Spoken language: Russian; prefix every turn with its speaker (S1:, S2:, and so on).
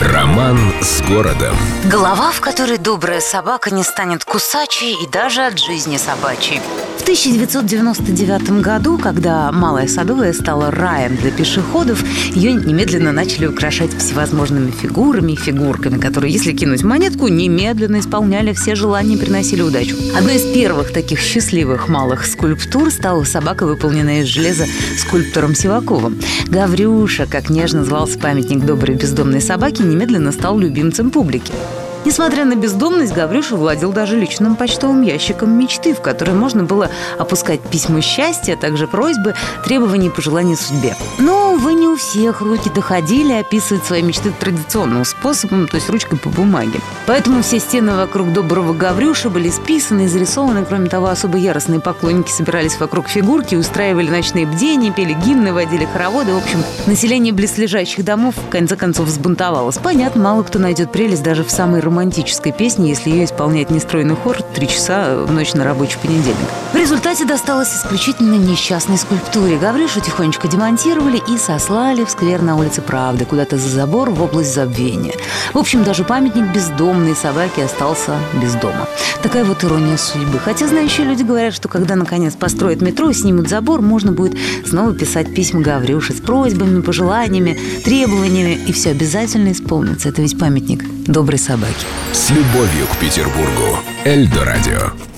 S1: Роман с городом.
S2: Глава, в которой добрая собака не станет кусачей и даже от жизни собачьей. В 1999 году, когда Малая Садовая стала раем для пешеходов, ее немедленно начали украшать всевозможными фигурами и фигурками, которые, если кинуть монетку, немедленно исполняли все желания и приносили удачу. Одной из первых таких счастливых малых скульптур стала собака, выполненная из железа скульптором Сиваковым. Гаврюша, как нежно звался памятник доброй бездомной собаки, немедленно стал любимцем публики. Несмотря на бездомность, Гаврюша владел даже личным почтовым ящиком мечты, в который можно было опускать письма счастья, а также просьбы, требования и пожелания судьбе. Но, увы, не у всех руки доходили описывать свои мечты традиционным способом, то есть ручкой по бумаге. Поэтому все стены вокруг доброго Гаврюша были списаны и зарисованы. Кроме того, особо яростные поклонники собирались вокруг фигурки, устраивали ночные бдения, пели гимны, водили хороводы. В общем, население близлежащих домов в конце концов взбунтовалось. Понятно, мало кто найдет прелесть даже в самой романтической песни, если ее исполняет нестройный хор три часа в ночь на рабочий понедельник. В результате досталось исключительно несчастной скульптуре. Гаврюшу тихонечко демонтировали и сослали в сквер на улице Правды, куда-то за забор в область забвения. В общем, даже памятник бездомной собаки остался без дома. Такая вот ирония судьбы. Хотя знающие люди говорят, что когда наконец построят метро и снимут забор, можно будет снова писать письма Гаврюше с просьбами, пожеланиями, требованиями, и все обязательно исполнится. Это ведь памятник доброй собаки.
S1: С любовью к Петербургу. Эльдо радио.